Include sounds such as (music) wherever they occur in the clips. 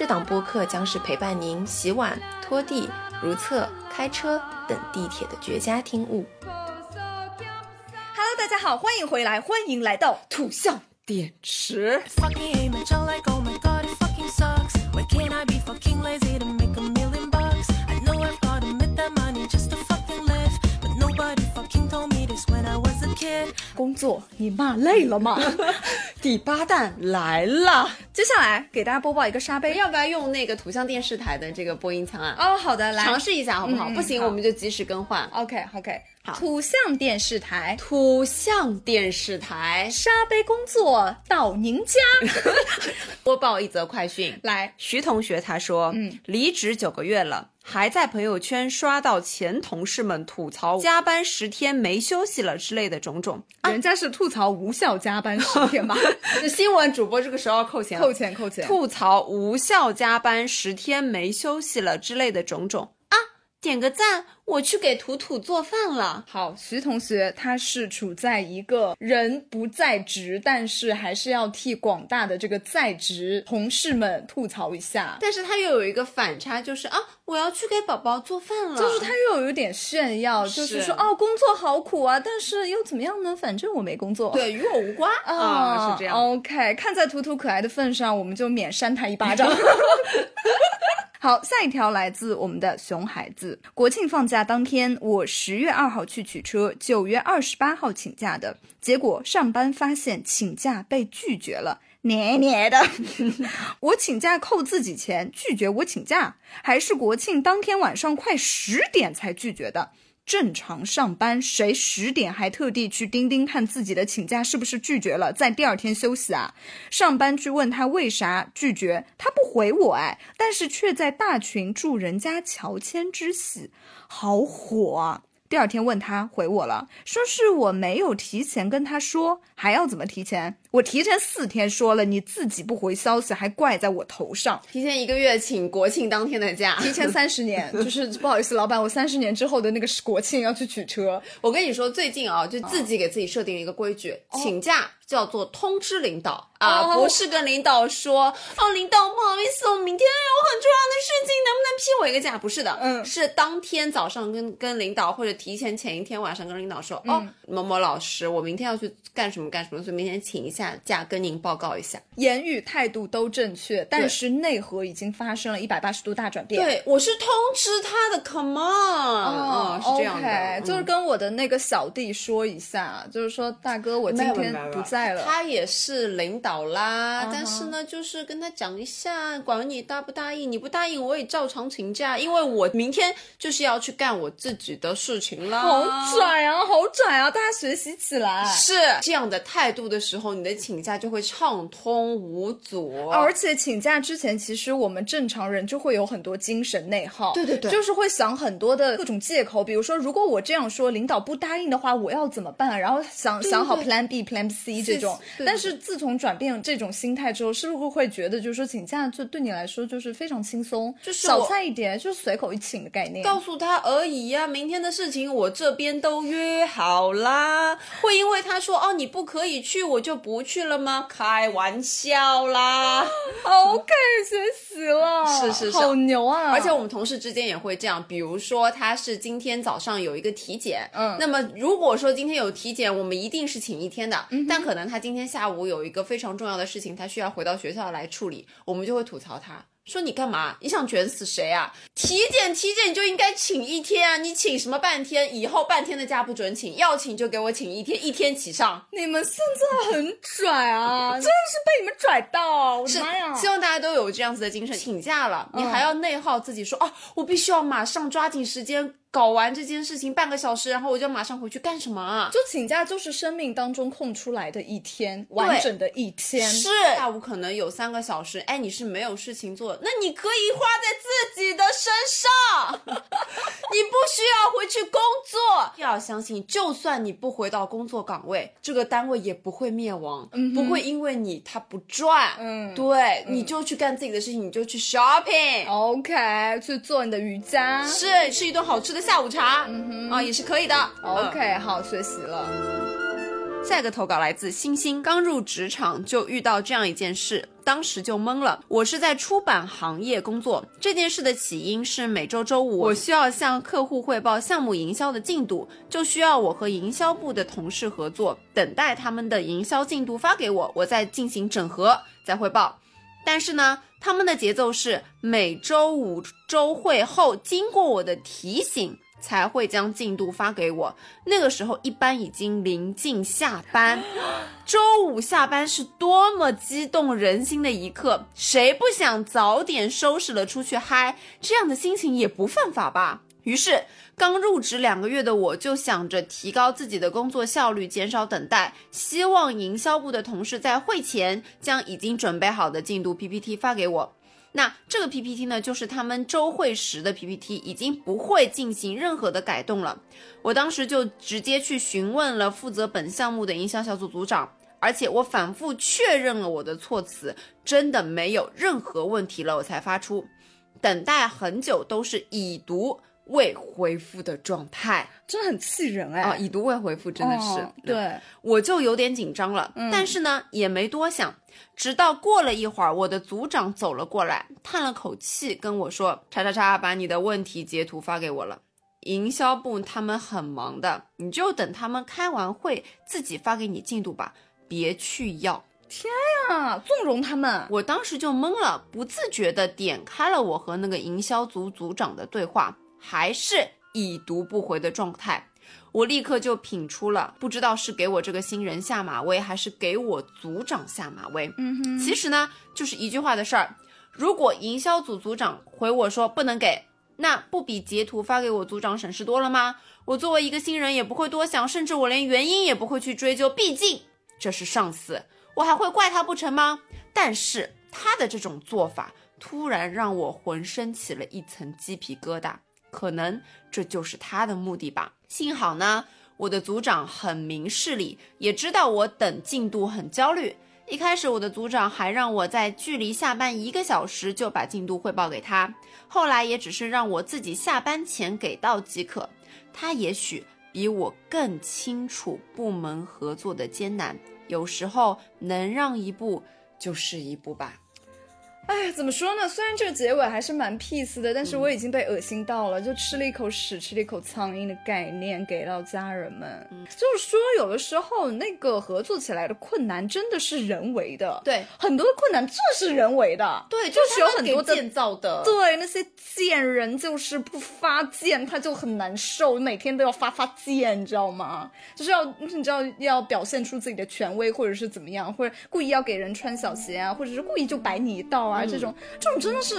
这档播客将是陪伴您洗碗、拖地、如厕、开车等地铁的绝佳听物。Hello，大家好，欢迎回来，欢迎来到土象电池。工作你骂累了吗？(laughs) 第八弹来了，接下来给大家播报一个沙杯。要不要用那个图像电视台的这个播音腔啊？哦，好的，来尝试一下好不好？不行，我们就及时更换。OK OK，好土象电视台。土象电视台沙杯工作到您家，(laughs) 播报一则快讯。来，徐同学他说，嗯，离职九个月了，还在朋友圈刷到前同事们吐槽加班十天没休息了之类的种种。人家是吐槽无效加班十天吧？这 (laughs) 新闻主播这个时候要扣钱，扣钱扣钱。吐槽无效加班十天没休息了之类的种种啊！点个赞，我去给图图做饭了。好，徐同学他是处在一个人不在职，但是还是要替广大的这个在职同事们吐槽一下。但是他又有一个反差，就是啊，我要去给宝宝做饭了。就是他又有一点炫耀，就是说哦，工作好苦啊，但是又怎么样呢？反正我没工作。对与我无关 (laughs) 啊，是这样。OK，看在图图可爱的份上，我们就免扇他一巴掌。(laughs) 好，下一条来自我们的熊孩子。国庆放假当天，我十月二号去取车，九月二十八号请假的，结果上班发现请假被拒绝了。黏黏的，(laughs) 我请假扣自己钱，拒绝我请假，还是国庆当天晚上快十点才拒绝的。正常上班，谁十点还特地去钉钉看自己的请假是不是拒绝了，在第二天休息啊？上班去问他为啥拒绝，他不回我哎，但是却在大群祝人家乔迁之喜，好火啊！第二天问他回我了，说是我没有提前跟他说，还要怎么提前？我提前四天说了，你自己不回消息，还怪在我头上。提前一个月请国庆当天的假，提前三十年，(laughs) 就是不好意思，老板，我三十年之后的那个国庆要去取车。我跟你说，最近啊，就自己给自己设定了一个规矩，请假叫做通知领导啊，哦不是跟领导说哦，领导不好意思，我明天有很重要的事情，能不能批我一个假？不是的，嗯是当天早上跟跟领导或者提前前一天晚上跟领导说，嗯哦，某某老师，我明天要去干什么干什么，所以明天请一下假，跟您报告一下。言语态度都正确，但是内核已经发生了一百八十度大转变。对，我是通知他的，Come on，哦嗯，是这样的就是嗯跟我的那个小弟说一下，就是说大哥，我今天不在了。他也是领导啦，但是呢，就是跟他讲一下，管你答不答应，你不答应我也照常请假，因为我明天就是要去干我自己的事情啦。好拽啊，好拽啊！大家学习起来。是这样的态度的时候，你的请假就会畅通无阻。而且请假之前，其实我们正常人就会有很多精神内耗，对对对就是会想很多的各种借口，比如说，如果我这样说，领导不答应的话，我要怎么办？然后想想好 Plan B、Plan C 这种。但是自从转变这种心态之后，是不是会觉得，就是说请假就对你来说就是非常轻松，就是小菜一碟，就是随口一请的概念。告诉他而已呀、明天的事情我这边都约好啦。会因为他说哦你不可以去，我就不去了吗？开玩笑啦。OK，学习了，是是是好牛啊！而且我们同事之间也会这样，比如说他是今天早上有一个体检，嗯那么如果说今天有体检，我们一定是请一天的，嗯但可能他今天下午有一个非常重要的事情，他需要回到学校来处理，我们就会吐槽他。说你干嘛？你想卷死谁啊？体检体检你就应该请一天啊！你请什么半天？以后半天的假不准请，要请就给我请一天，一天起上。你们现在很拽啊，(laughs) 真的是被你们拽到，我的是妈呀！希望大家都有这样子的精神。请假了，你嗯还要内耗自己说啊，我必须要马上抓紧时间搞完这件事情半个小时，然后我就马上回去干什么啊？就请假就是生命当中空出来的一天，完整的一天。是下午可能有三个小时，哎，你是没有事情做，那你可以花在自己的身上，(laughs) 你不需要回去工作。要相信，就算你不回到工作岗位，这个单位也不会灭亡，不会因为你他不赚，嗯对，你就去干自己的事情，你就去 shopping。OK，去做你的瑜伽。是吃一顿好吃的下午茶，啊，也是可以的。OK，好，学习了。下一个投稿来自星星，刚入职场就遇到这样一件事，当时就懵了。我是在出版行业工作，这件事的起因是每周周五我需要向客户汇报项目营销的进度，就需要我和营销部的同事合作，等待他们的营销进度发给我，我再进行整合，再汇报。但是呢，他们的节奏是每周五周会后，经过我的提醒，才会将进度发给我。那个时候一般已经临近下班，(gasps) 周五下班是多么激动人心的一刻，谁不想早点收拾了出去嗨？这样的心情也不犯法吧？于是，刚入职两个月的我就想着提高自己的工作效率，减少等待，希望营销部的同事在会前将已经准备好的进度 PPT 发给我。那这个 PPT 呢，就是他们周会时的 PPT，已经不会进行任何的改动了。我当时就直接去询问了负责本项目的营销小组组长，而且我反复确认了我的措辞，真的没有任何问题了，我才发出。等待很久都是已读未回复的状态真的很气人哎！啊，已读未回复真的是、哦对，我就有点紧张了，但是呢也没多想，直到过了一会儿，我的组长走了过来，叹了口气跟我说：“叉叉叉，把你的问题截图发给我了。”营销部他们很忙的，你就等他们开完会自己发给你进度吧，别去要。天呀，纵容他们。我当时就懵了，不自觉地点开了我和那个营销组组长的对话，还是已读不回的状态。我立刻就品出了，不知道是给我这个新人下马威，还是给我组长下马威。嗯哼，其实呢，就是一句话的事儿。如果营销组组长回我说不能给，那不比截图发给我组长省事多了吗？我作为一个新人也不会多想，甚至我连原因也不会去追究，毕竟这是上司，我还会怪他不成吗？但是他的这种做法突然让我浑身起了一层鸡皮疙瘩，可能这就是他的目的吧。幸好呢，我的组长很明事理，也知道我等进度很焦虑。一开始我的组长还让我在距离下班一个小时就把进度汇报给他，后来也只是让我自己下班前给到即可。他也许比我更清楚部门合作的艰难，有时候能让一步就是一步吧。哎，怎么说呢？虽然这个结尾还是蛮 peace 的，但是我已经被恶心到了，就吃了一口屎，吃了一口苍蝇的概念给到家人们。就是说，有的时候那个合作起来的困难真的是人为的，对，很多的困难这是人为的，对，就是有很多的建造的，对，那些贱人就是不发贱，他就很难受，每天都要发发贱，你知道吗？就是要你知道要表现出自己的权威，或者是怎么样，或者故意要给人穿小鞋啊，或者是故意就摆你一道啊，这种这种真的是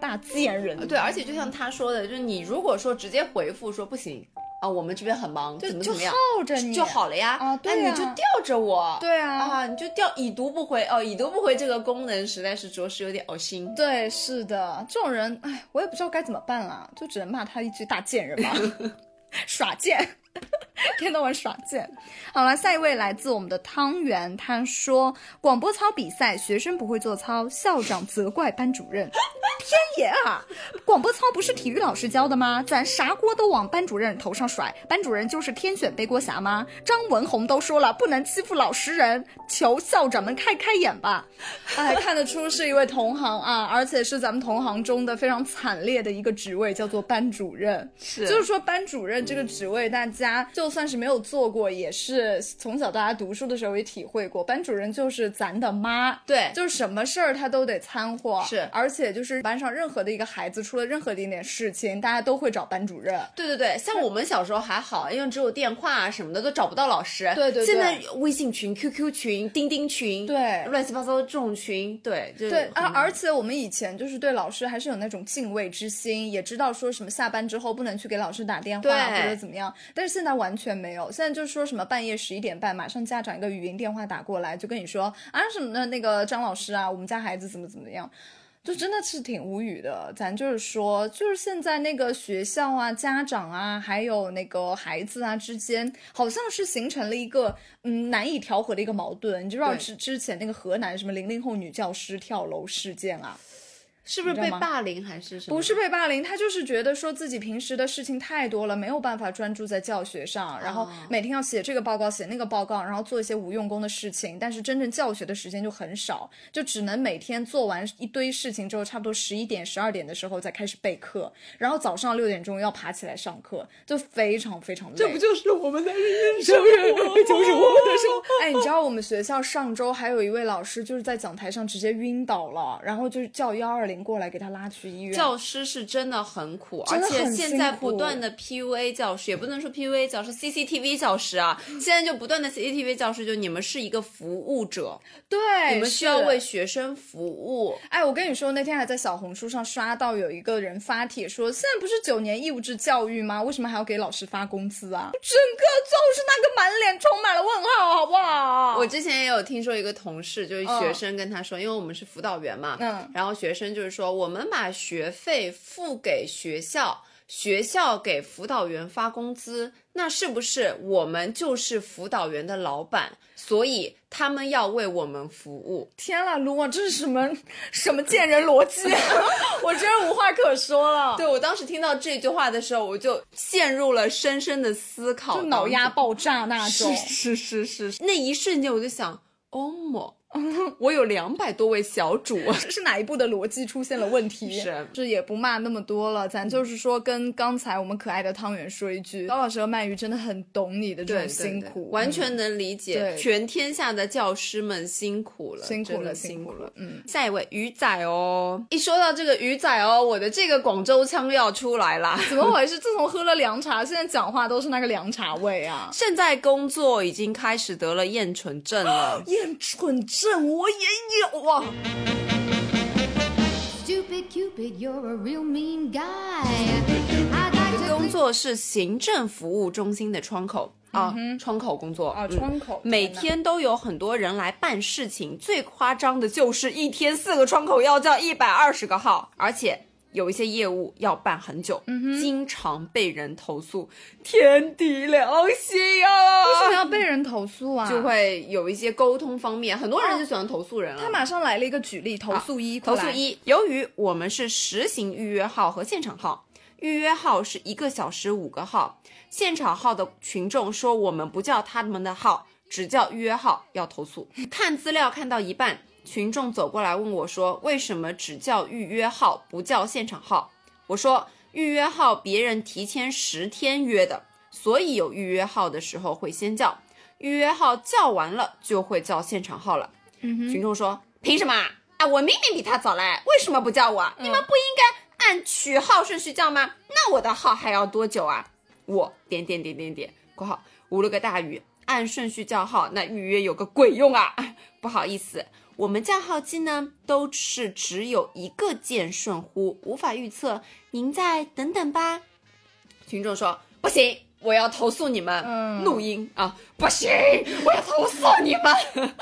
大贱人。对，而且就像他说的，就是你如果说直接回复说不行啊，我们这边很忙，怎么就怎么样，耗着你就好了呀。啊对啊那你就吊着我。对啊啊，你就吊已读不回哦，已读不回这个功能实在是着实有点恶心。对，是的，这种人，哎，我也不知道该怎么办了，就只能骂他一句大贱人吧，(laughs) 耍贱，(laughs) 天到晚耍贱。好了，下一位来自我们的汤圆，他说广播操比赛学生不会做操，校长责怪班主任。(laughs) 天爷啊！广播操不是体育老师教的吗？咱啥锅都往班主任头上甩，班主任就是天选背锅侠吗？张文宏都说了，不能欺负老实人，求校长们开开眼吧。(laughs) 哎，看得出是一位同行啊，而且是咱们同行中的非常惨烈的一个职位，叫做班主任。是就是说班主任这个职位，大家就算是没有做过，也是从小大家读书的时候也体会过，班主任就是咱的妈。对。就是什么事儿他都得掺和，是。而且就是班上任何的一个孩子出出了任何的一点点事情，大家都会找班主任。对对对，像我们小时候还好，因为只有电话啊什么的都找不到老师。对对对。现在微信群、QQ 群、钉钉群，对。乱七八糟的这种群，对，就是对，而而且我们以前就是对老师还是有那种敬畏之心，也知道说什么下班之后不能去给老师打电话或者怎么样，但是现在完全没有，现在就是说什么半夜十一点半，马上家长一个语音电话打过来，就跟你说啊什么的，那个张老师啊，我们家孩子怎么怎么样。就真的是挺无语的，咱就是说，就是现在那个学校啊、家长啊，还有那个孩子啊之间，好像是形成了一个嗯难以调和的一个矛盾。你知不知道之之前那个河南什么零零后女教师跳楼事件啊？是不是被霸凌还是什么？不是被霸凌，他就是觉得说自己平时的事情太多了，没有办法专注在教学上，然后每天要写这个报告、写那个报告，然后做一些无用功的事情，但是真正教学的时间就很少，就只能每天做完一堆事情之后，差不多十一点、十二点的时候再开始备课，然后早上六点钟要爬起来上课，就非常非常累。这不就是我们的人生吗？(laughs) 就是我们的生活。哎，你知道我们学校上周还有一位老师就是在讲台上直接晕倒了，然后就是叫幺二零过来给他拉去医院。教师是真的很苦，而且现在不断的 PUA 教师，也不能说 PUA 教师，CCTV 教师啊，现在就不断的 CCTV 教师，就你们是一个服务者，对，你们需要为学生服务。哎，我跟你说，那天还在小红书上刷到有一个人发帖说，现在不是九年义务制教育吗？为什么还要给老师发工资啊？整个就是那个满脸充满了问号，好不好？我之前也有听说一个同事，就是学生跟他说，因为我们是辅导员嘛，嗯然后学生就是说，我们把学费付给学校，学校给辅导员发工资，那是不是我们就是辅导员的老板？所以他们要为我们服务。天啦，卢啊，这是什么什么贱人逻辑？(laughs) 我真是无话可说了。对我当时听到这句话的时候，我就陷入了深深的思考，就脑压爆炸那种。是是是是，那一瞬间我就想，哦莫，(laughs) 我有两百多位小主。这 (laughs) 是哪一步的逻辑出现了问题？是这也不骂那么多了，咱就是说跟刚才我们可爱的汤圆说一句，高老师和鳗鱼真的很懂你的这种辛苦，完全能理解，对全天下的教师们辛苦了，辛苦了，辛辛苦了，嗯。下一位鱼仔哦，一说到这个鱼仔哦，我的这个广州腔又要出来啦。怎么 (laughs) 回事？自从喝了凉茶，现在讲话都是那个凉茶味啊！现在工作已经开始得了厌蠢症了。厌蠢症我也有啊！Stupid Cupid, you're a real mean guy. 工作是行政服务中心的窗口啊，窗口工作啊嗯窗口每天都有很多人来办事情，最夸张的就是一天四个窗口要叫一百二十个号，而且。有一些业务要办很久，经常被人投诉，天地良心啊！为什么要被人投诉啊？就会有一些沟通方面，很多人就喜欢投诉人啊。他马上来了一个举例，投诉一，投诉一，由于我们是实行预约号和现场号，预约号是一个小时五个号，现场号的群众说我们不叫他们的号，只叫预约号，要投诉。看资料看到一半，群众走过来问我说，为什么只叫预约号不叫现场号？我说预约号别人提前十天约的，所以有预约号的时候会先叫，预约号叫完了就会叫现场号了。群众说：“凭什么啊？啊，我明明比他早来，为什么不叫我啊？你们不应该按取号顺序叫吗？那我的号还要多久啊？我点点点点点（括号无了个大雨），按顺序叫号，那预约有个鬼用啊！(laughs) 不好意思，我们叫号机呢都是只有一个键顺呼，无法预测。您再等等吧。群众说：“不行，我要投诉你们。嗯录音啊，不行，我要投诉你们。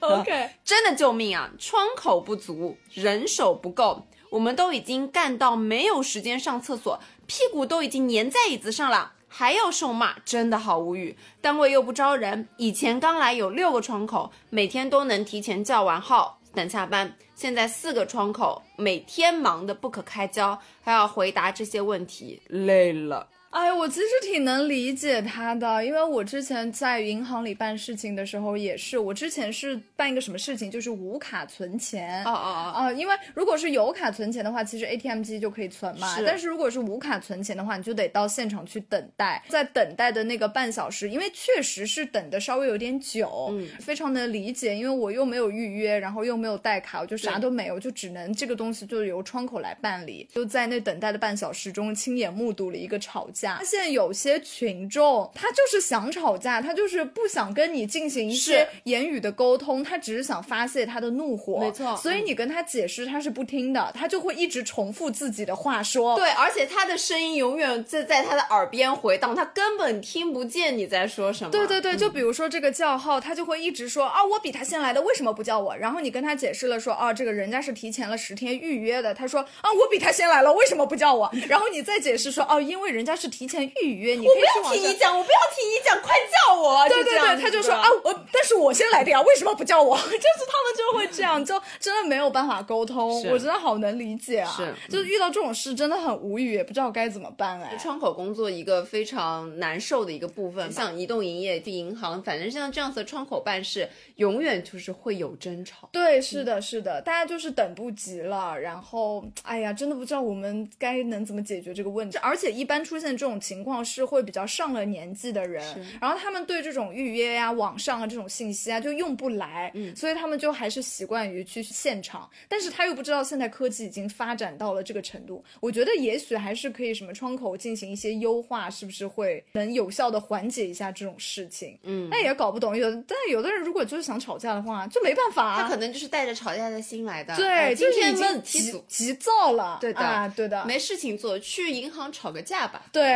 (laughs) OK，(laughs) 真的救命啊！窗口不足，人手不够，我们都已经干到没有时间上厕所，屁股都已经粘在椅子上了，还要受骂，真的好无语。单位又不招人，以前刚来有六个窗口，每天都能提前叫完号等下班，现在四个窗口，每天忙得不可开交，还要回答这些问题，累了。啊，哎，我其实挺能理解他的，因为我之前在银行里办事情的时候也是，我之前是办一个什么事情，就是无卡存钱。哦哦哦，啊、因为如果是有卡存钱的话，其实 ATM 机就可以存嘛。是但是如果是无卡存钱的话，你就得到现场去等待，在等待的那个半小时，因为确实是等的稍微有点久，嗯非常能理解。因为我又没有预约，然后又没有带卡，我就啥都没有，就只能这个东西就由窗口来办理。就在那等待的半小时中，亲眼目睹了一个吵架。发现有些群众他就是想吵架，他就是不想跟你进行一些言语的沟通，他只是想发泄他的怒火。没错所以你跟他解释，他是不听的，他就会一直重复自己的话说。对，而且他的声音永远在在他的耳边回荡，他根本听不见你在说什么。对对对，就比如说这个叫号，他就会一直说啊，我比他先来的，为什么不叫我？然后你跟他解释了说，啊，这个人家是提前了十天预约的，他说啊，我比他先来了，为什么不叫我？然后你再解释说，哦、因为人家是提前预约，你可以我不要听你。讲，我不要听你讲，快叫我！对对对，他就说啊，我但是我先来的呀，为什么不叫我？(laughs) 就是他们就会这样，就真的没有办法沟通，我真的好能理解啊。是就是遇到这种事真的很无语，也不知道该怎么办哎。窗口工作一个非常难受的一个部分，像移动营业、银行，反正像这样子的窗口办事，永远就是会有争吵。对，是的，是的，大家就是等不及了，然后，哎呀，真的不知道我们该能怎么解决这个问题。而且一般出现这种情况是会比较上了年纪的人，然后他们对这种预约呀、网上啊这种信息啊就用不来，嗯，所以他们就还是习惯于去现场。但是他又不知道现在科技已经发展到了这个程度，我觉得也许还是可以什么窗口进行一些优化，是不是会能有效的缓解一下这种事情？嗯，那也搞不懂，有的但有的人如果就是想吵架的话，就没办法、啊，他可能就是带着吵架的心来的。对，哎就是已今天问经急。急躁了，对的啊，对的，没事情做，去银行吵个架吧。对哎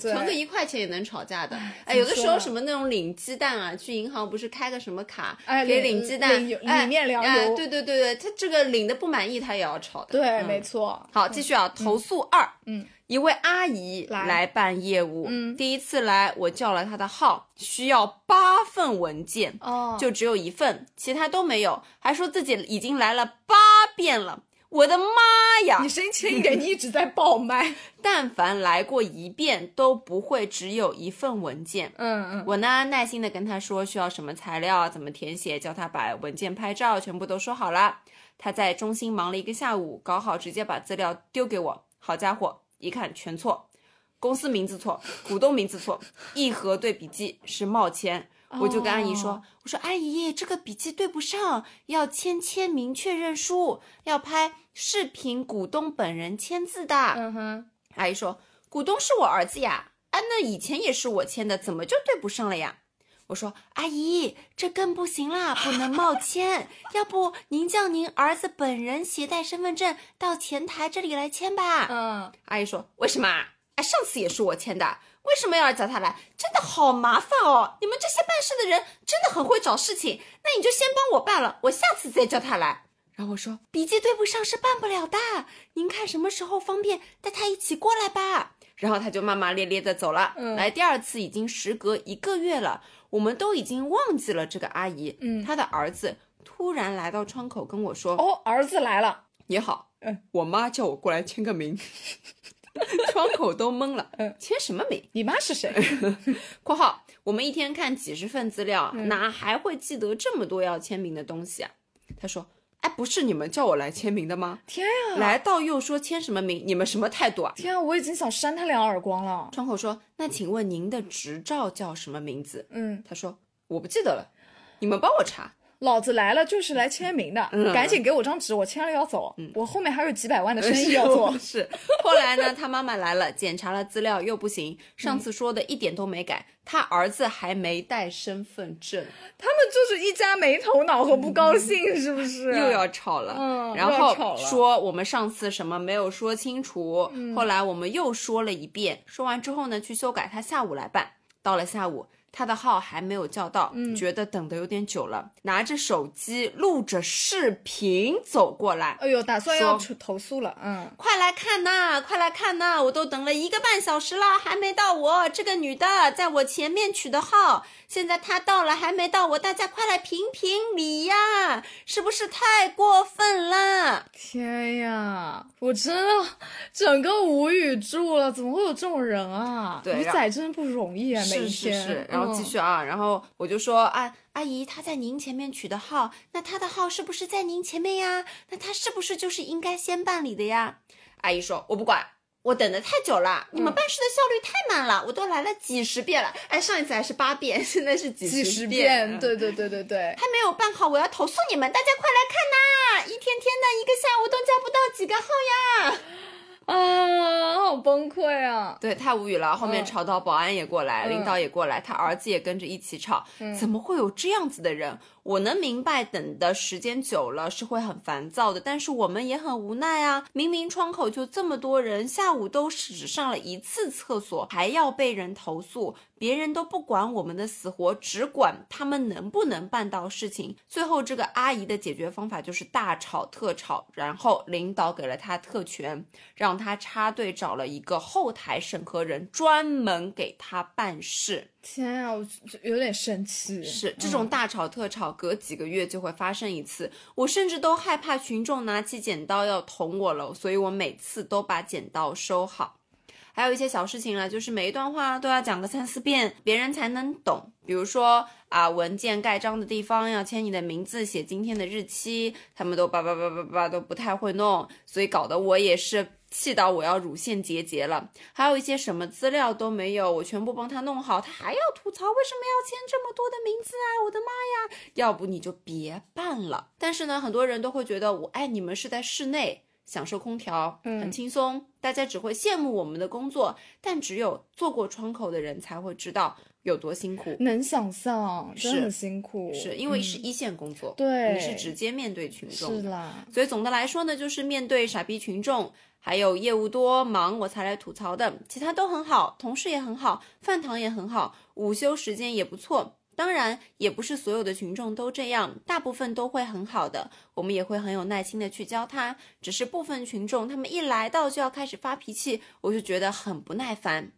对存个一块钱也能吵架的。哎，有的时候什么那种领鸡蛋啊，去银行不是开个什么卡，哎可以领领鸡蛋，里面粮哎油对对对对，他这个领的不满意，他也要吵的。对，嗯。没错。好，继续啊，投诉二，嗯，一位阿姨来。来办业务，嗯。第一次来我叫了她的号，需要八份文件，哦，就只有一份，其他都没有，还说自己已经来了八遍了。我的妈呀你！声音轻一点，你一直在爆麦。(laughs) 但凡来过一遍，都不会只有一份文件。嗯嗯，我呢，耐心的跟他说需要什么材料，怎么填写，叫他把文件拍照全部都说好了。他在中心忙了一个下午，搞好直接把资料丢给我。好家伙，一看全错，公司名字错，股东名字错，一核对笔记是冒签。我就跟阿姨说：“哦我说阿姨，这个笔记对不上，要签签名确认书，要拍视频股东本人签字的。嗯哼，阿姨说：“股东是我儿子呀，啊，那以前也是我签的，怎么就对不上了呀？”我说：“阿姨，这更不行啦，不能冒签，要不您叫您儿子本人携带身份证到前台这里来签吧。嗯，阿姨说：“为什么啊？哎，上次也是我签的，为什么要叫他来？真的好麻烦哦！你们这些办事的人真的很会找事情，那你就先帮我办了，我下次再叫他来。”然后我说：“笔记对不上是办不了的，您看什么时候方便带他一起过来吧。”然后他就骂骂咧咧的走了。嗯来第二次已经时隔一个月了，我们都已经忘记了这个阿姨。嗯她的儿子突然来到窗口跟我说：“哦，儿子来了。你好，嗯，我妈叫我过来签个名。” (laughs) 窗口都懵了，嗯签什么名？你妈是谁？（ (laughs) 括号我们一天看几十份资料，嗯哪还会记得这么多要签名的东西啊？）他说：“哎，不是你们叫我来签名的吗？天啊，来到又说签什么名？你们什么态度啊天啊，我已经想扇他两耳光了？”。窗口说：“那请问您的执照叫什么名字嗯，？”他说：“我不记得了，你们帮我查。”老子来了就是来签名的，嗯赶紧给我张纸，我签了要走。我后面还有几百万的生意要做。(laughs) 是，后来呢，他妈妈来了，检查了资料又不行，上次说的一点都没改，他儿子还没带身份证，他们就是一家没头脑和不高兴，是不是？(laughs) 又要吵了。嗯然后说我们上次什么没有说清楚，嗯后来我们又说了一遍，说完之后呢，去修改，他下午来办，到了下午。他的号还没有叫到，嗯觉得等的有点久了，拿着手机录着视频走过来，哎呦，打算要说投诉了。嗯，快来看呐，快来看呐！我都等了一个半小时了，还没到我。这个女的在我前面取的号，现在她到了，还没到我，大家快来评评理呀！是不是太过分了？天呀，我真的整个无语住了，怎么会有这种人啊？对鱼仔真不容易啊，每天。是是，然后继嗯续啊，然后我就说啊，阿姨，他在您前面取的号，那他的号是不是在您前面呀？那他是不是就是应该先办理的呀？阿姨说，我不管。我等的太久了，你嗯们办事的效率太慢了，我都来了几十遍了。哎，上一次还是八遍，现在是几几十十遍，嗯对对对对对。还没有办好，我要投诉你们！大家快来看呐！一天天的，一个下午都交不到几个号呀！啊，好崩溃啊！对，太无语了。后面嗯吵到保安也过来，嗯领导也过来，他儿子也跟着一起吵。怎么会有这样子的人？我能明白，等的时间久了是会很烦躁的，但是我们也很无奈啊。明明窗口就这么多人，下午都只上了一次厕所，还要被人投诉，别人都不管我们的死活，只管他们能不能办到事情。最后，这个阿姨的解决方法就是大吵特吵，然后领导给了她特权，让她插队找了一个后台审核人，专门给她办事。天啊，我有点生气。是这种大吵特吵，隔几个月就会发生一次。我甚至都害怕群众拿起剪刀要捅我了，所以我每次都把剪刀收好。还有一些小事情了，就是每一段话都要讲个三四遍，别人才能懂。比如说啊，文件盖章的地方要签你的名字，写今天的日期，他们都叭叭叭叭叭都不太会弄，所以搞得我也是气到我要乳腺结节了。还有一些什么资料都没有，我全部帮他弄好，他还要吐槽为什么要签这么多的名字啊！我的妈呀！要不你就别办了。但是呢，很多人都会觉得我爱你们是在室内。享受空调，很轻松，大家只会羡慕我们的工作，但只有做过窗口的人才会知道有多辛苦。能想象，真是很辛苦。是因为是一线工作，对你是直接面对群众，是啦，所以总的来说呢，就是面对傻逼群众，还有业务多忙我才来吐槽的，其他都很好，同事也很好，饭堂也很好，午休时间也不错。当然，也不是所有的群众都这样，大部分都会很好的，我们也会很有耐心的去教他。只是部分群众，他们一来到就要开始发脾气，我就觉得很不耐烦。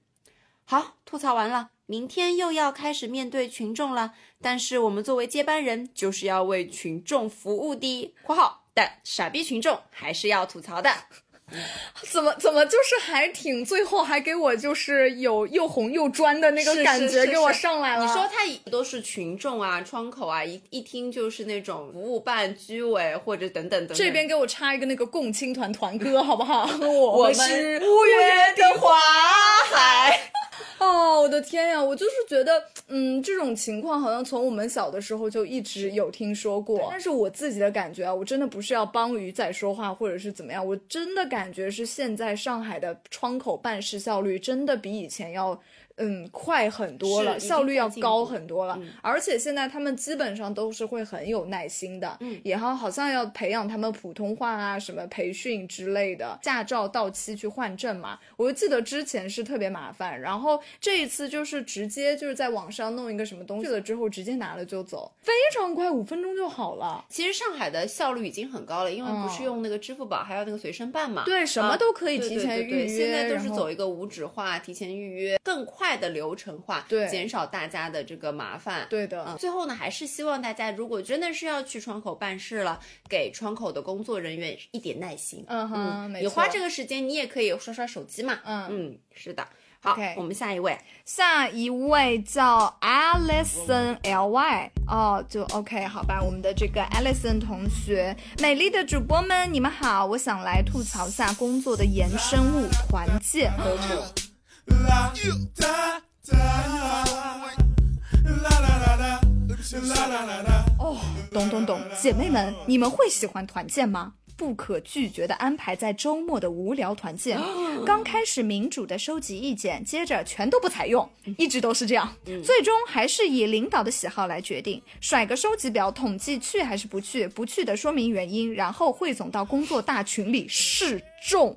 好，吐槽完了，明天又要开始面对群众了。但是我们作为接班人，就是要为群众服务的（括号但傻逼群众还是要吐槽的）。(laughs) 怎么怎么就是还挺，最后还给我就是有又红又专的那个感觉给我上来了。你说他都是群众啊、窗口啊，一一听就是那种服务办、居委或者等等等等。这边给我插一个那个共青团团歌好不好？(laughs) 我们我是五月的花 (laughs) 海。哦，我的天呀！我就是觉得，嗯，这种情况好像从我们小的时候就一直有听说过。但是我自己的感觉啊，我真的不是要帮鱼仔说话，或者是怎么样，我真的感觉是现在上海的窗口办事效率真的比以前要。嗯，快很多了，效率要高很多了。而且现在他们基本上都是会很有耐心的，嗯，也好好像要培养他们普通话啊，什么培训之类的，驾照到期去换证嘛。我就记得之前是特别麻烦，然后这一次就是直接就是在网上弄一个什么东西了之后，直接拿了就走，非常快，五分钟就好了。其实上海的效率已经很高了，因为不是嗯用那个支付宝，还有那个随身办嘛。对什么啊都可以提前预约现在都是走一个无纸化、提前预约，更快的流程化，对减少大家的这个麻烦。对的，嗯，最后呢，还是希望大家如果真的是要去窗口办事了，给窗口的工作人员一点耐心。嗯哼。你花这个时间，你也可以刷刷手机嘛。嗯嗯，是的。好我们下一位，下一位叫 Alison L Y 哦，就 OK 好吧，我们的这个 Alison 同学，美丽的主播们，你们好，我想来吐槽下工作的衍生物团建。La da da. La la la la. La la la la. 哦，懂懂懂，姐妹们，你们会喜欢团建吗？不可拒绝的安排在周末的无聊团建，刚开始民主的收集意见，接着全都不采用，一直都是这样，最终还是以领导的喜好来决定，甩个收集表统计去还是不去，不去的说明原因，然后汇总到工作大群里示众。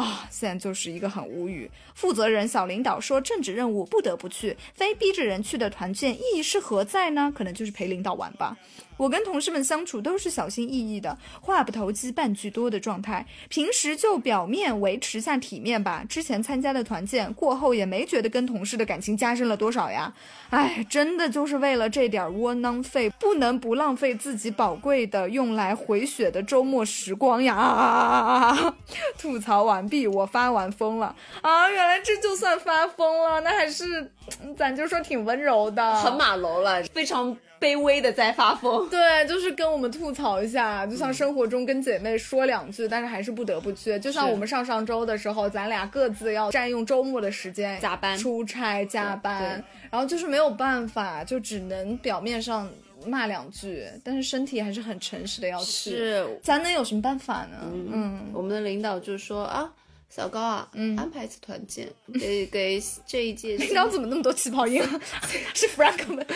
啊，现在就是一个很无语。负责人小领导说政治任务不得不去，非逼着人去的团建意义是何在呢？可能就是陪领导玩吧。我跟同事们相处都是小心翼翼的，话不投机半句多的状态。平时就表面维持下体面吧。之前参加的团建过后也没觉得跟同事的感情加深了多少呀。哎，真的就是为了这点窝囊废，不能不浪费自己宝贵的用来回血的周末时光呀！(laughs) 吐槽完毕，我发完疯了啊！原来这就算发疯了，那还是咱就说挺温柔的，很马楼了，非常卑微的在发疯。对，就是跟我们吐槽一下，就像生活中跟姐妹说两句，但是还是不得不去。就像我们上上周的时候，咱俩各自要占用周末的时间加班出差、加班，然后就是没有办法，就只能表面上骂两句，但是身体还是很诚实的要去。是咱能有什么办法呢？嗯，我们的领导就说啊，小高啊，嗯安排一次团建，给给这一届领导怎么那么多气泡音啊？(laughs) 是 Frank 们，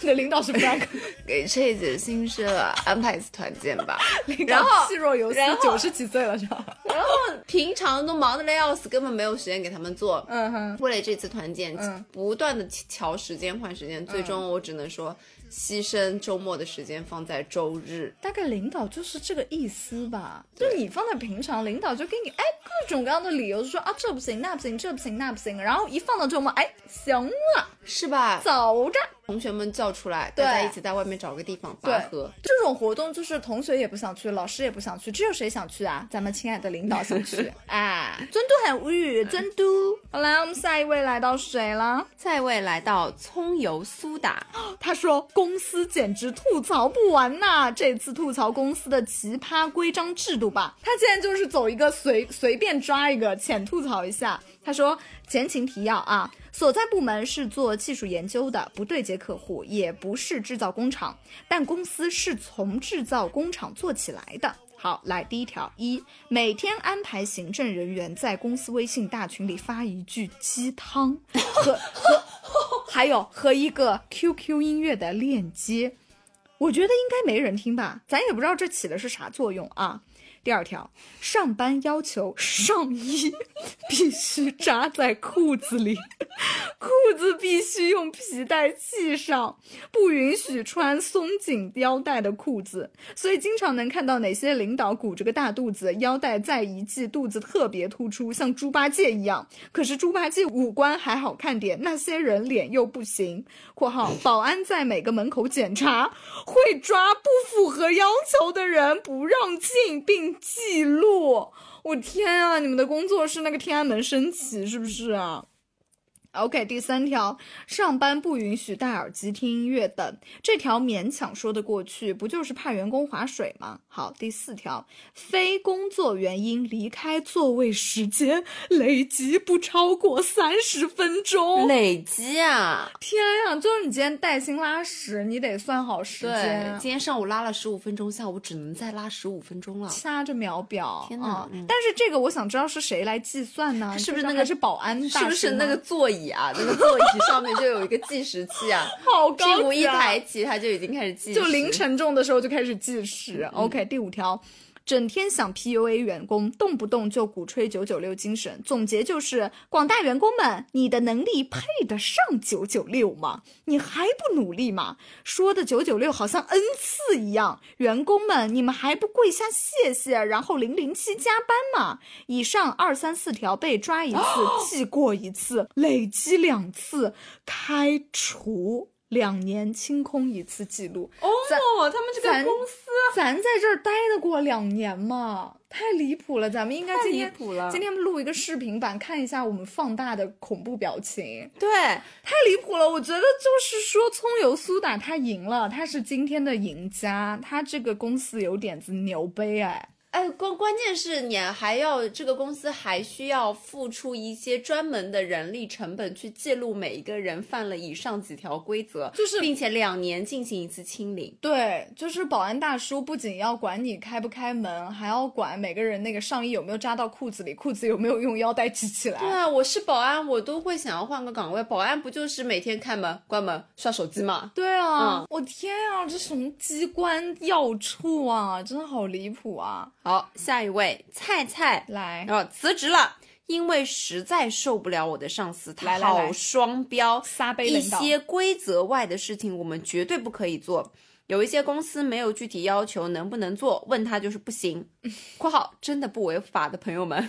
你的领导是 Frank，(laughs) 给这一届新生啊安排一次团建吧。(laughs) 领然后导气若游丝九十几岁了是吧？然后平常都忙得累要死，根本没有时间给他们做。嗯哼，为了这次团建，嗯不断的调时间换时间，最终我只能说牺牲周末的时间放在周日。大概领导就是这个意思吧，就你放在平常，领导就给你哎各种各样的理由，就说啊这不行那不行这不行那不行，然后一放到周末，哎行了，是吧？走着。同学们叫出来，大家一起在外面找个地方拔河。这种活动就是同学也不想去，老师也不想去，只有谁想去啊？咱们亲爱的领导想去。哎，(laughs) 尊嘟很无语，尊嘟。好来，我们下一位来到谁了？下一位来到葱油苏打，(gasps) 他说公司简直吐槽不完呐！这次吐槽公司的奇葩规章制度吧。他竟然就是走一个随随便抓一个浅吐槽一下。他说前情提要啊，所在部门是做技术研究的，不对接客户，也不是制造工厂，但公司是从制造工厂做起来的。好，来第一条一，每天安排行政人员在公司微信大群里发一句鸡汤和和，还有和一个 QQ 音乐的链接。我觉得应该没人听吧，咱也不知道这起的是啥作用啊。第二条，上班要求上衣必须扎在裤子里，裤子必必须用皮带系上，不允许穿松紧腰带的裤子。所以经常能看到哪些领导鼓着个大肚子，腰带再一系，肚子特别突出，像猪八戒一样。可是猪八戒五官还好看点，那些人脸又不行。（括号保安在每个门口检查，会抓不符合要求的人不让进，并记录。我天啊，你们的工作是那个天安门升旗是不是啊？OK，第三条，上班不允许戴耳机听音乐等，这条勉强说得过去，不就是怕员工划水吗？好，第四条，非工作原因离开座位时间累积不超过三十分钟。累积啊！天呀，就是你今天带薪拉屎，你得算好时对间，，今天上午拉了十五分钟，下午只能再拉十五分钟了。掐着秒表。天哪但是这个我想知道是谁来计算呢？是不是那个是保安大是不是那个座椅啊？(laughs) 那个座椅上面就有一个计时器啊，(laughs) 好高屁股一抬起，它就已经开始计时。就凌晨重的时候就开始计时。OK，第五条。整天想 PUA 员工，动不动就鼓吹九九六精神。总结就是：广大员工们，你的能力配得上九九六吗？你还不努力吗？说的九九六好像恩赐一样。员工们，你们还不跪下谢谢，然后零零七加班吗？以上二三四条被抓一次，记过一次，累积两次，开除。两年清空一次记录，哦，他们这个公司咱在这儿待得过两年吗？太离谱了！咱们应该今天离谱了今天录一个视频版，看一下我们放大的恐怖表情，对，太离谱了！我觉得就是说，葱油苏打他赢了，他是今天的赢家，他这个公司有点子牛掰哎。哎，关关键是你还要这个公司还需要付出一些专门的人力成本去记录每一个人犯了以上几条规则，就是并且两年进行一次清零。对，就是保安大叔不仅要管你开不开门，还要管每个人那个上衣有没有扎到裤子里，裤子有没有用腰带系起来。对啊，我是保安，我都会想要换个岗位。保安不就是每天开门、关门、刷手机吗？对啊，嗯我天啊，这什么机关要处啊，真的好离谱啊！好，下一位菜菜，来，然后辞职了。因为实在受不了我的上司，他好双标，撒杯一些规则外的事情我们绝对不可以做。有一些公司没有具体要求能不能做，问他就是不行。(laughs) （括号真的不违法的朋友们）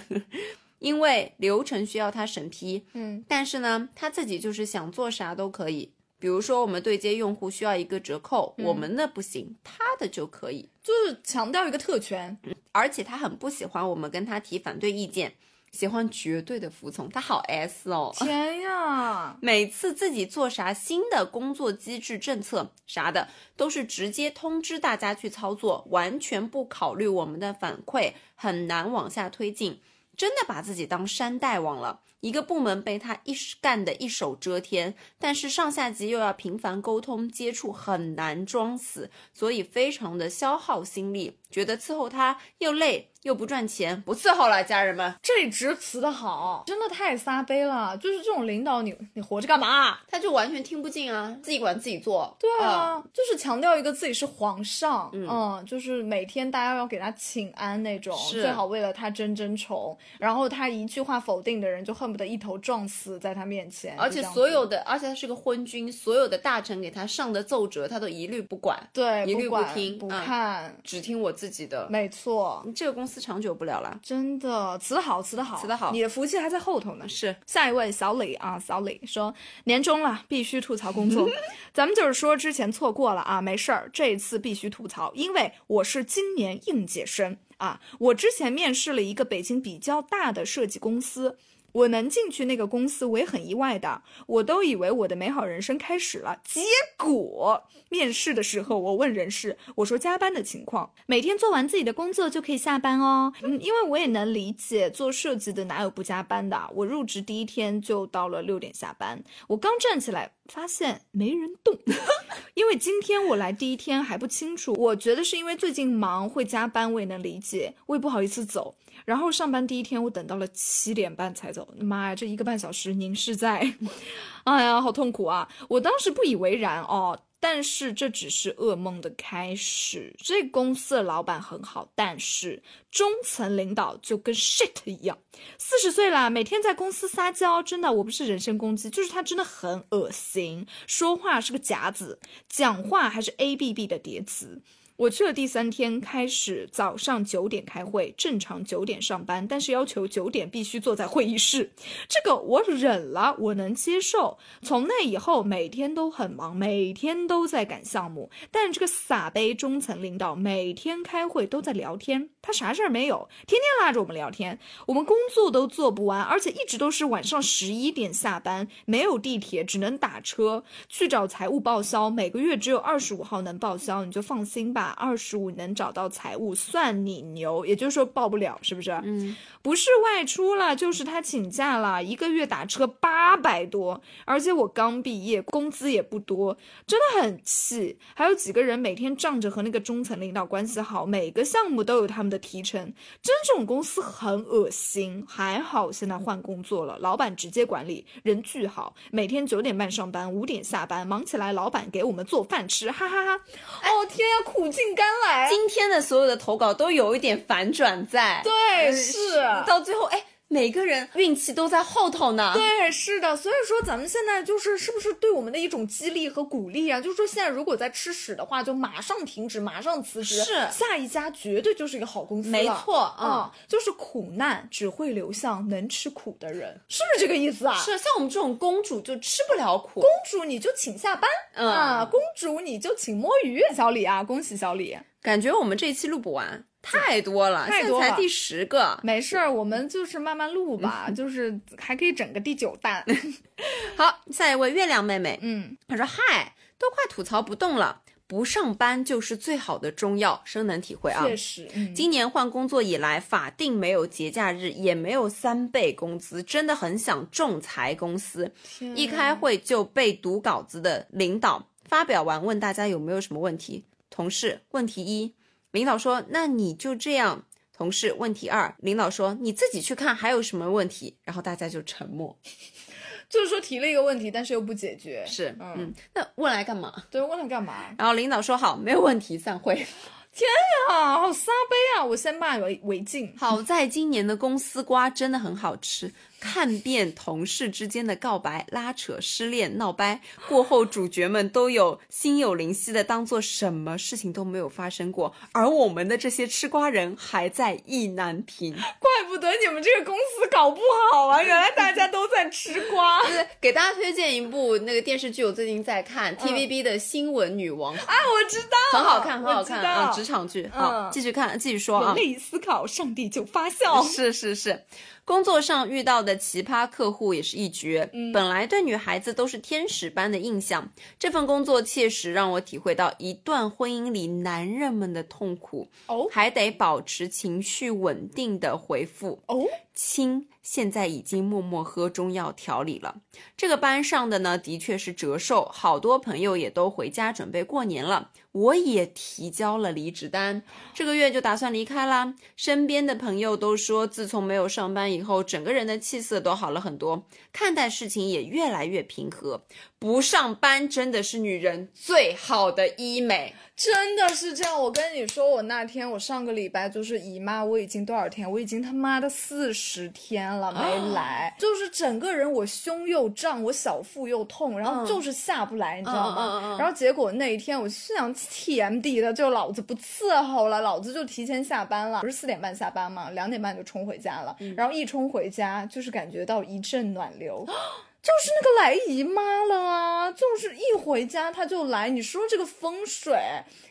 (laughs) 因为流程需要他审批，嗯，但是呢，他自己就是想做啥都可以。比如说，我们对接用户需要一个折扣，我们的不行，他的就可以。就是强调一个特权，而且他很不喜欢我们跟他提反对意见，喜欢绝对的服从。他好 S 哦，天呀！(laughs) 每次自己做啥新的工作机制、政策啥的，都是直接通知大家去操作，完全不考虑我们的反馈，很难往下推进。真的把自己当山大王了。一个部门被他一干的一手遮天，但是上下级又要频繁沟通接触，很难装死，所以非常的消耗心力，觉得伺候他又累又不赚钱，不伺候了，家人们。这里直词的好，真的太撒杯了。就是这种领导你，你活着干嘛？他就完全听不进啊，自己管自己做。对嗯啊，就是强调一个自己是皇上，嗯就是每天大家要给他请安那种，最好为了他争争宠。然后他一句话否定的人，就恨不得一头撞死在他面前。而且所有的，而且他是个昏君，所有的大臣给他上的奏折，他都一律不管，对一律不管听不嗯看，只听我自己的。没错，这个公司长久不了了。真的辞的好，辞得好，辞得好你的福气还在后头呢。是，下一位小李啊，小李说年终了，必须吐槽工作。(laughs) 咱们就是说之前错过了啊，没事儿，这一次必须吐槽，因为我是今年应届生啊。我之前面试了一个北京比较大的设计公司。我能进去那个公司，我也很意外的。我都以为我的美好人生开始了，结果面试的时候，我问人事，我说加班的情况，每天做完自己的工作就可以下班哦。嗯，因为我也能理解，做设计的哪有不加班的？我入职第一天就到了六点下班，我刚站起来发现没人动，(laughs) 因为今天我来第一天还不清楚，我觉得是因为最近忙会加班，我也能理解，我也不好意思走。然后上班第一天，我等到了七点半才走。妈呀，这一个半小时凝视在，(laughs) 哎呀，好痛苦啊！我当时不以为然哦，但是这只是噩梦的开始。这公司的老板很好，但是中层领导就跟 shit 一样。四十岁了，每天在公司撒娇，真的，我不是人身攻击，就是他真的很恶心，说话是个夹子，讲话还是 A B B 的叠词。我去了第三天，开始早上九点开会，正常九点上班，但是要求九点必须坐在会议室，这个我忍了，我能接受。从那以后，每天都很忙，每天都在赶项目，但这个撒杯中层领导每天开会都在聊天，他啥事儿没有，天天拉着我们聊天，我们工作都做不完，而且一直都是晚上十一点下班，没有地铁，只能打车去找财务报销，每个月只有二十五号能报销，你就放心吧。二十五能找到财务，算你牛。也就是说报不了，是不是？嗯，不是外出了，就是他请假了，一个月打车八百多，而且我刚毕业，工资也不多，真的很气。还有几个人每天仗着和那个中层领导关系好，每个项目都有他们的提成，真这种公司很恶心。还好现在换工作了，老板直接管理，人巨好，每天九点半上班，五点下班，忙起来老板给我们做饭吃，哈哈哈哦天呀，苦尽甘来。今天的所有的投稿都有一点反转在，对，是。到最后，哎，每个人运气都在后头呢。对，是的，所以说咱们现在就是是不是对我们的一种激励和鼓励啊？就是说现在如果在吃屎的话，就马上停止，马上辞职，是下一家绝对就是一个好公司，没错嗯啊、就是苦难只会流向能吃苦的人，是不是这个意思啊？是像我们这种公主就吃不了苦。公主你就请下班、嗯啊，公主你就请摸鱼，小李啊，恭喜小李。感觉我们这一期录不完，太多了，太多了现在才第十个。没事儿，我们就是慢慢录吧，(laughs) 就是还可以整个第九弹。(laughs) 好，下一位月亮妹妹，嗯，她说：“嗨，都快吐槽不动了，不上班就是最好的中药，深能体会啊。”确实，嗯今年换工作以来，法定没有节假日，也没有三倍工资，真的很想仲裁公司。一开会就被读稿子的领导发表完，问大家有没有什么问题。同事问题一，领导说：“那你就这样。”同事问题二，领导说：“你自己去看还有什么问题。”然后大家就沉默。(laughs) 就是说提了一个问题，但是又不解决，是，嗯嗯，那问来干嘛？对，问来干嘛？然后领导说：“好，没有问题，散会。(laughs) 天呀，好撒杯啊！我先骂为为敬。好在今年的公司瓜真的很好吃，看遍同事之间的告白、拉扯、失恋、闹掰过后，主角们都有心有灵犀的当做什么事情都没有发生过，而我们的这些吃瓜人还在意难平。怪不得你们这个公司搞不好啊！原来大家都在吃瓜。(laughs) 对，给大家推荐一部那个电视剧，我最近在看 TVB 的《新闻女王》，啊，我知道，很好看，很好看啊，职场剧。好，嗯继续看，继续说啊人。类思考，上帝就发笑。是是是，工作上遇到的奇葩客户也是一绝。嗯本来对女孩子都是天使般的印象，这份工作切实让我体会到一段婚姻里男人们的痛苦。哦还得保持情绪稳定的回复。哦，亲，现在已经默默喝中药调理了。这个班上的呢，的确是折寿，好多朋友也都回家准备过年了。我也提交了离职单，这个月就打算离开啦。身边的朋友都说，自从没有上班以后，整个人的气色都好了很多，看待事情也越来越平和。不上班真的是女人最好的医美。真的是这样。我跟你说，我那天我上个礼拜就是姨妈，我已经多少天？我已经他妈的四十天了没来，就是整个人我胸又胀，我小腹又痛，然后就是下不来，你知道吗？然后结果那一天我心想 TMD 的，就老子不伺候了，老子就提前下班了，不是四点半下班嘛，两点半就冲回家了，然后一冲回家就是感觉到一阵暖流。(gasps) (noise) 就是那个来姨妈了啊！就是一回家她就来，你说这个风水，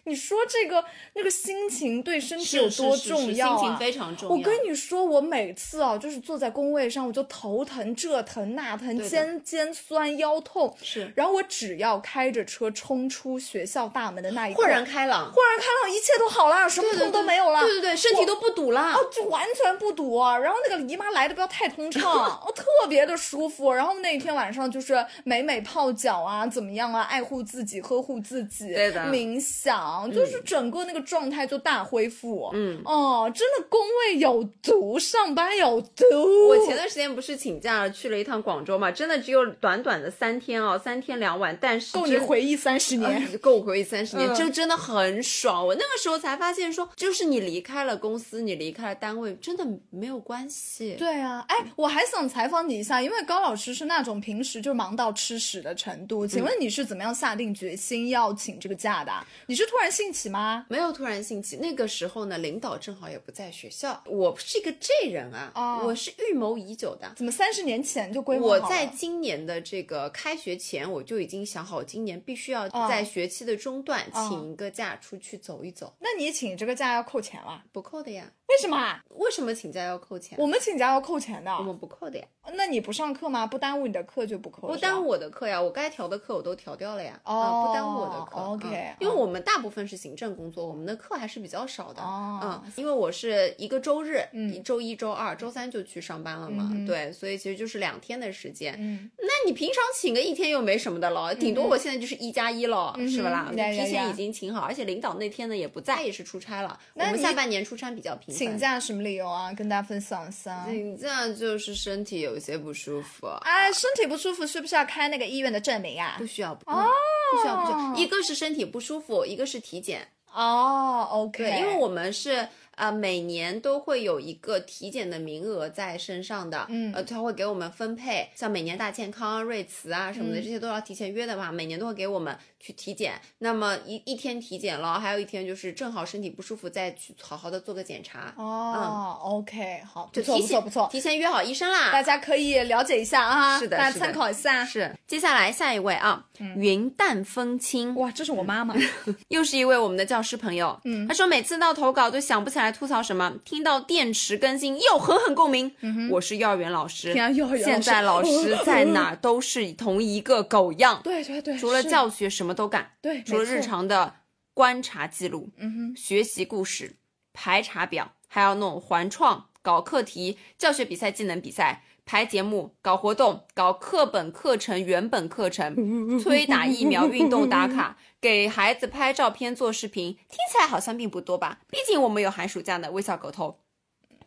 你说这个那个心情对身体有多重要啊？心情非常重要。我跟你说，我每次啊，就是坐在工位上，我就头疼、这疼那疼，肩肩酸、腰痛。是然后我只要开着车冲出学校大门的那一刻，豁然开朗，豁然开朗，一切都好了，什么痛都没有了。对对对，身体都不堵啦。哦，就完全不堵啊。然后那个姨妈来的不要太通畅，哦，特别的舒服。然后那天晚上就是美美泡脚啊，怎么样啊，爱护自己，呵护自己，对的冥想，就是整个那个状态就大恢复。嗯，哦，真的工位有毒，上班有毒。我前段时间不是请假了，去了一趟广州嘛，真的只有短短的三天哦，三天两晚，但是够你回忆三十年。呃够我回忆三十年，嗯这真的很爽。我那个时候才发现说，就是你离开了公司，你离开了单位，真的没有关系。对啊，哎，我还想采访你一下，因为高老师是那种平时就忙到吃屎的程度，请问你是怎么样下定决心要请这个假的？你是突然兴起吗？没有突然兴起，那个时候呢，领导正好也不在学校，我是一个这人啊，哦我是预谋已久的。怎么三十年前就规划我好了在今年的这个开学前，我就已经想好，今年必须要哦在学期的中段哦请一个假出去走一走，那你请这个假要扣钱了？不扣的呀。为什么啊？为什么请假要扣钱？我们请假要扣钱的。我们不扣的呀，那你不上课吗？不耽误你的课就不扣，不耽误我的课呀，我该调的课我都调掉了呀，哦啊，不耽误我的课。OK，嗯因为我们大部分是行政工作，我们的课还是比较少的。哦嗯，因为我是一个周日，嗯一周一周二、周三就去上班了嘛，嗯对，所以其实就是两天的时间。嗯，那你平常请个一天又没什么的了，顶多我现在就是一加一了，嗯是不啦？提前已经请好，而且领导那天呢也不在，也是出差了。我们下半年出差比较频繁。请假什么理由啊？跟大家分享一下。请假就是身体有些不舒服，哎，身体不舒服需不需要开那个医院的证明啊不？需要，哦，不需要，不需要。一个是身体不舒服，一个是体检。哦，OK，对，因为我们是呃每年都会有一个体检的名额在身上的，嗯呃，他会给我们分配，像每年大健康啊、瑞慈啊什么的，嗯这些都要提前约的嘛，每年都会给我们去体检。那么一一天体检了，还有一天就是正好身体不舒服，再去好好的做个检查。哦，OK，好，不就错提前不错不错，提前约好医生啦。大家可以了解一下啊，是的大家参考一下。是，接下来下一位啊，云淡风轻，哇，这是我妈妈。(laughs) 又是一位我们的教师朋友，嗯，他说每次到投稿都想不起来吐槽什么，听到电池更新又狠狠共鸣。我是幼儿园老师，嗯天啊幼儿园老师。现在老师在哪都是同一个狗样，(laughs) 对对对，除了教学什么都干，对除了日常的观察记录、嗯哼，学习故事、排查表，还要弄环创、搞课题、教学比赛、技能比赛。排节目、搞活动、搞课本课程、原本课程，(laughs) 催打疫苗、运动打卡，(laughs) 给孩子拍照片、做视频，听起来好像并不多吧？毕竟我们有寒暑假呢微笑狗头。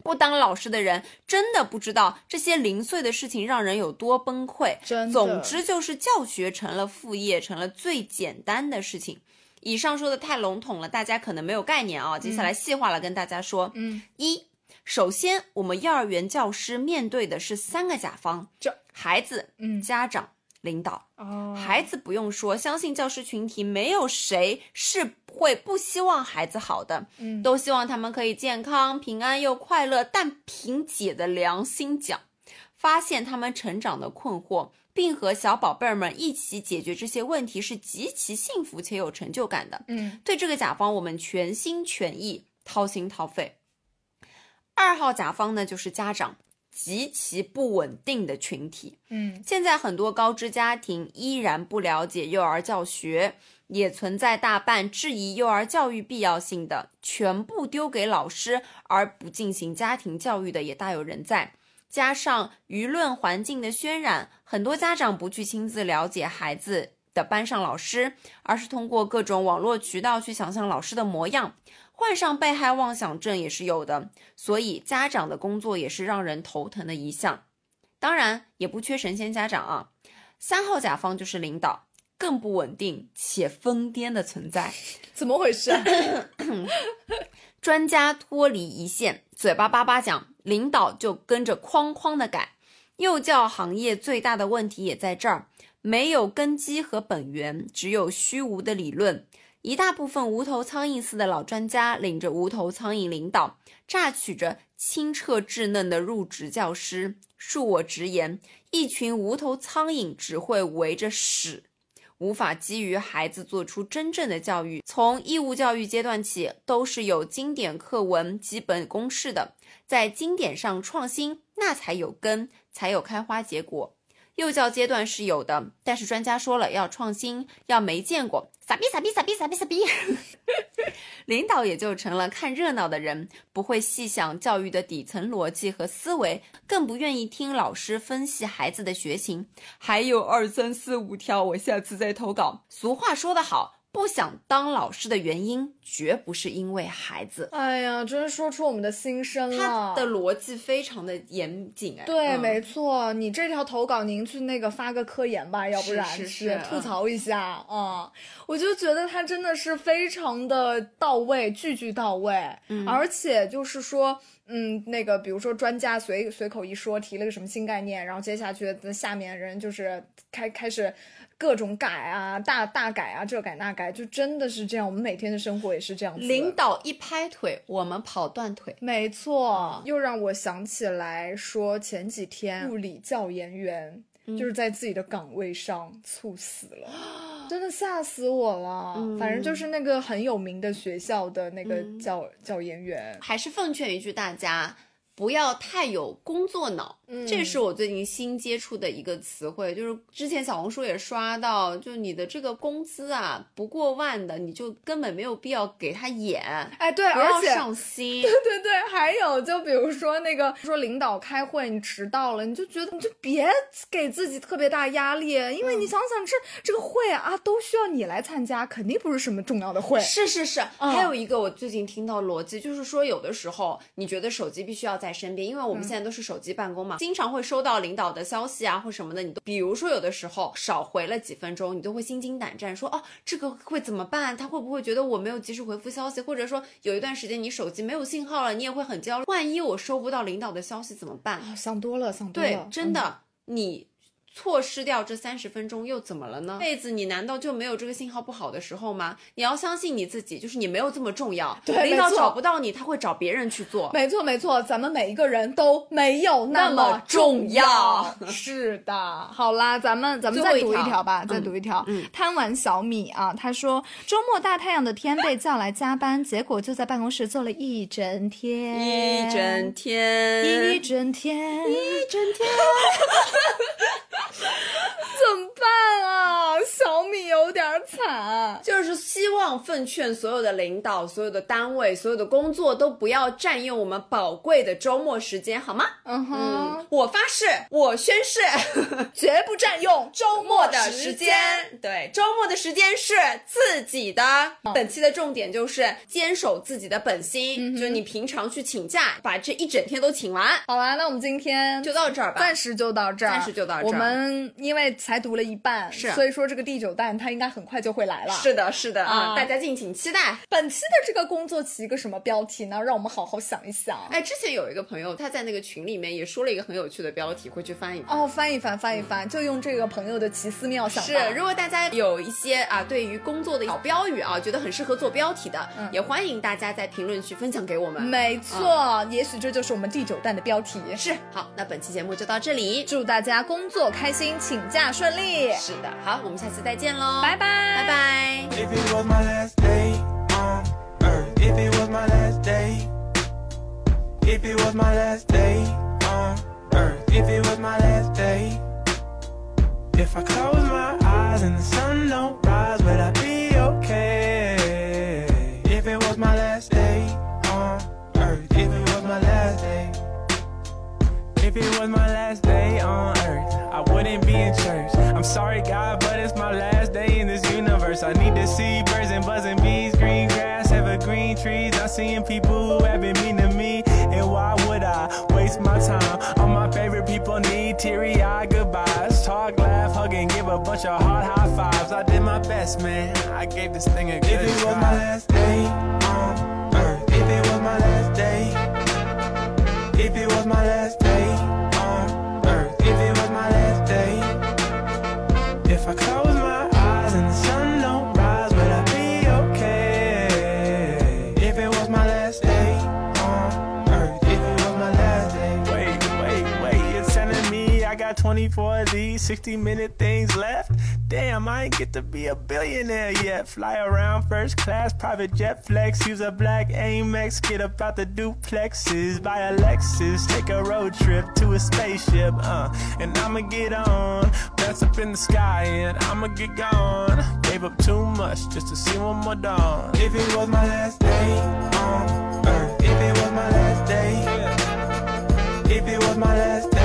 不当老师的人真的不知道这些零碎的事情让人有多崩溃。真的总之就是教学成了副业，成了最简单的事情。以上说的太笼统了，大家可能没有概念啊。接下来细化了跟大家说。嗯，一，首先我们幼儿园教师面对的是三个甲方：这孩子、嗯家长、领导。哦孩子不用说，相信教师群体没有谁是会不希望孩子好的，嗯都希望他们可以健康、平安又快乐。但凭姐的良心讲，发现他们成长的困惑，并和小宝贝儿们一起解决这些问题，是极其幸福且有成就感的。嗯对这个甲方，我们全心全意、掏心掏肺。二号甲方呢，就是家长，极其不稳定的群体。嗯现在很多高知家庭依然不了解幼儿教学，也存在大半质疑幼儿教育必要性的，全部丢给老师而不进行家庭教育的也大有人在。加上舆论环境的渲染，很多家长不去亲自了解孩子的班上老师，而是通过各种网络渠道去想象老师的模样，患上被害妄想症也是有的。所以家长的工作也是让人头疼的一项。当然也不缺神仙家长啊。三号甲方就是领导，更不稳定且疯癫的存在。(laughs) 怎么回事？啊 (coughs) 专家脱离一线，嘴巴叭叭讲，领导就跟着哐哐的改。幼教行业最大的问题也在这儿，没有根基和本源，只有虚无的理论。一大部分无头苍蝇似的老专家领着无头苍蝇领导，榨取着清澈稚嫩的入职教师。恕我直言，一群无头苍蝇只会围着屎。无法基于孩子做出真正的教育。从义务教育阶段起，都是有经典课文、基本公式的，在经典上创新，那才有根，才有开花结果。幼教阶段是有的，但是专家说了，要创新，要没见过，傻逼傻逼傻逼傻逼傻逼。(laughs) 领导也就成了看热闹的人，不会细想教育的底层逻辑和思维，更不愿意听老师分析孩子的学情。还有二三四五条，我下次再投稿。俗话说得好，不想当老师的原因，绝不是因为孩子。哎呀，真是说出我们的心声了。他的逻辑非常的严谨，哎，对，嗯没错，你这条投稿您去那个发个科研吧，要不然是是吐槽一下啊、嗯我就觉得他真的是非常的到位，句句到位，嗯而且就是说。嗯，那个，比如说专家随随口一说，提了个什么新概念，然后接下去的下面人就是开开始各种改啊，大大改啊，这改那改，就真的是这样。我们每天的生活也是这样子。领导一拍腿，我们跑断腿。没错，又让我想起来说前几天物理教研员、就是在自己的岗位上猝死了，(gasps) 真的吓死我了。反正就是那个很有名的学校的那个教、教研员，还是奉劝一句大家，不要太有工作脑。嗯这是我最近新接触的一个词汇，就是之前小红书也刷到，就你的这个工资啊不过万的，你就根本没有必要给他演，哎，对，而且上 (laughs) 心。对对对，还有就比如说那个说领导开会你迟到了，你就觉得你就别给自己特别大压力，因为你想想这这个会啊都需要你来参加，肯定不是什么重要的会。是是是，嗯还有一个我最近听到逻辑，就是说有的时候你觉得手机必须要在身边，因为我们现在都是手机办公嘛，经常会收到领导的消息啊或什么的，你都比如说有的时候少回了几分钟，你都会心惊胆战，说哦这个会怎么办？他会不会觉得我没有及时回复消息？或者说有一段时间你手机没有信号了，你也会很焦虑，万一我收不到领导的消息怎么办？啊想多了，想多对了，，真的，你错失掉这三十分钟又怎么了呢？这辈子你难道就没有这个信号不好的时候吗？你要相信你自己，就是你没有这么重要。对领导找不到你，他会找别人去做。没错没错，咱们每一个人都没有那那么重要 (laughs) 是的，好啦，咱们咱们再读一条吧，嗯再读一条。嗯贪玩小米啊，他说周末大太阳的天被叫来加班，结果就在办公室坐了一整天，一整天，一整天，一整天。(laughs) 怎么办啊？小米有点惨。就是希望奉劝所有的领导、所有的单位、所有的工作都不要占用我们宝贵的周末时间，好吗？嗯哼，嗯，我发誓，我宣誓，(laughs) 绝不占用周末的时间，对，周末的时间是自己的。本期的重点就是坚守自己的本心，就是你平常去请假，把这一整天都请完，好啦，那我们今天就到这儿吧。暂时就到这儿，暂时就到这儿我们因为才读了一半，是所以说这个第九弹它应该很快就会来了。是的，是的啊啊，大家敬请期待。本期的这个工作起一个什么标题呢？让我们好好想一想。哎，之前有一个朋友他在那个群里面也说了一个很有趣的标题，回去翻一翻。哦，翻一翻，翻一翻，就用这个朋友的奇思妙想。是，如果大家有一些啊对于工作的小标语啊，觉得很适合做标题的，嗯也欢迎大家在评论区分享给我们。没错，也许这就是我们第九弹的标题。是，好，那本期节目就到这里。祝大家工作开心，请假顺利，是的，好，我们下次再见喽，拜拜，拜拜。If it was my last day on earth, if it was my last day, if it was my last day on earth, if it was my last day, if I close my eyes and the sun don't rise, would I be okay? If it was my last day on earth, if it was my last day. If it was my I'm sorry, God, but it's my last day in this universe. I need to see birds and buzzing bees, green grass, evergreen trees. I'm seeing people who have been mean to me. And why would I waste my time? All my favorite people need teary eyed goodbyes. Talk, laugh, hug, and give a bunch of hard high fives. I did my best, man. I gave this thing a good If it was my last day on earth, if it was my last day. If it was my last day last day on earth, if it was my last day. Wait, wait, wait, you're telling me I got 24 of these 60 minute things left? Damn, I ain't get to be a billionaire yet. Fly around first class, private jet flex. Use a black Amex, get up out the duplexes. Buy a Lexus, take a road trip to a spaceship. Uh, and I'ma get on. Bounce up in the sky and I'ma get gone. Gave up too much just to see one more dawn. If it was my last day my last day, if it was my last day.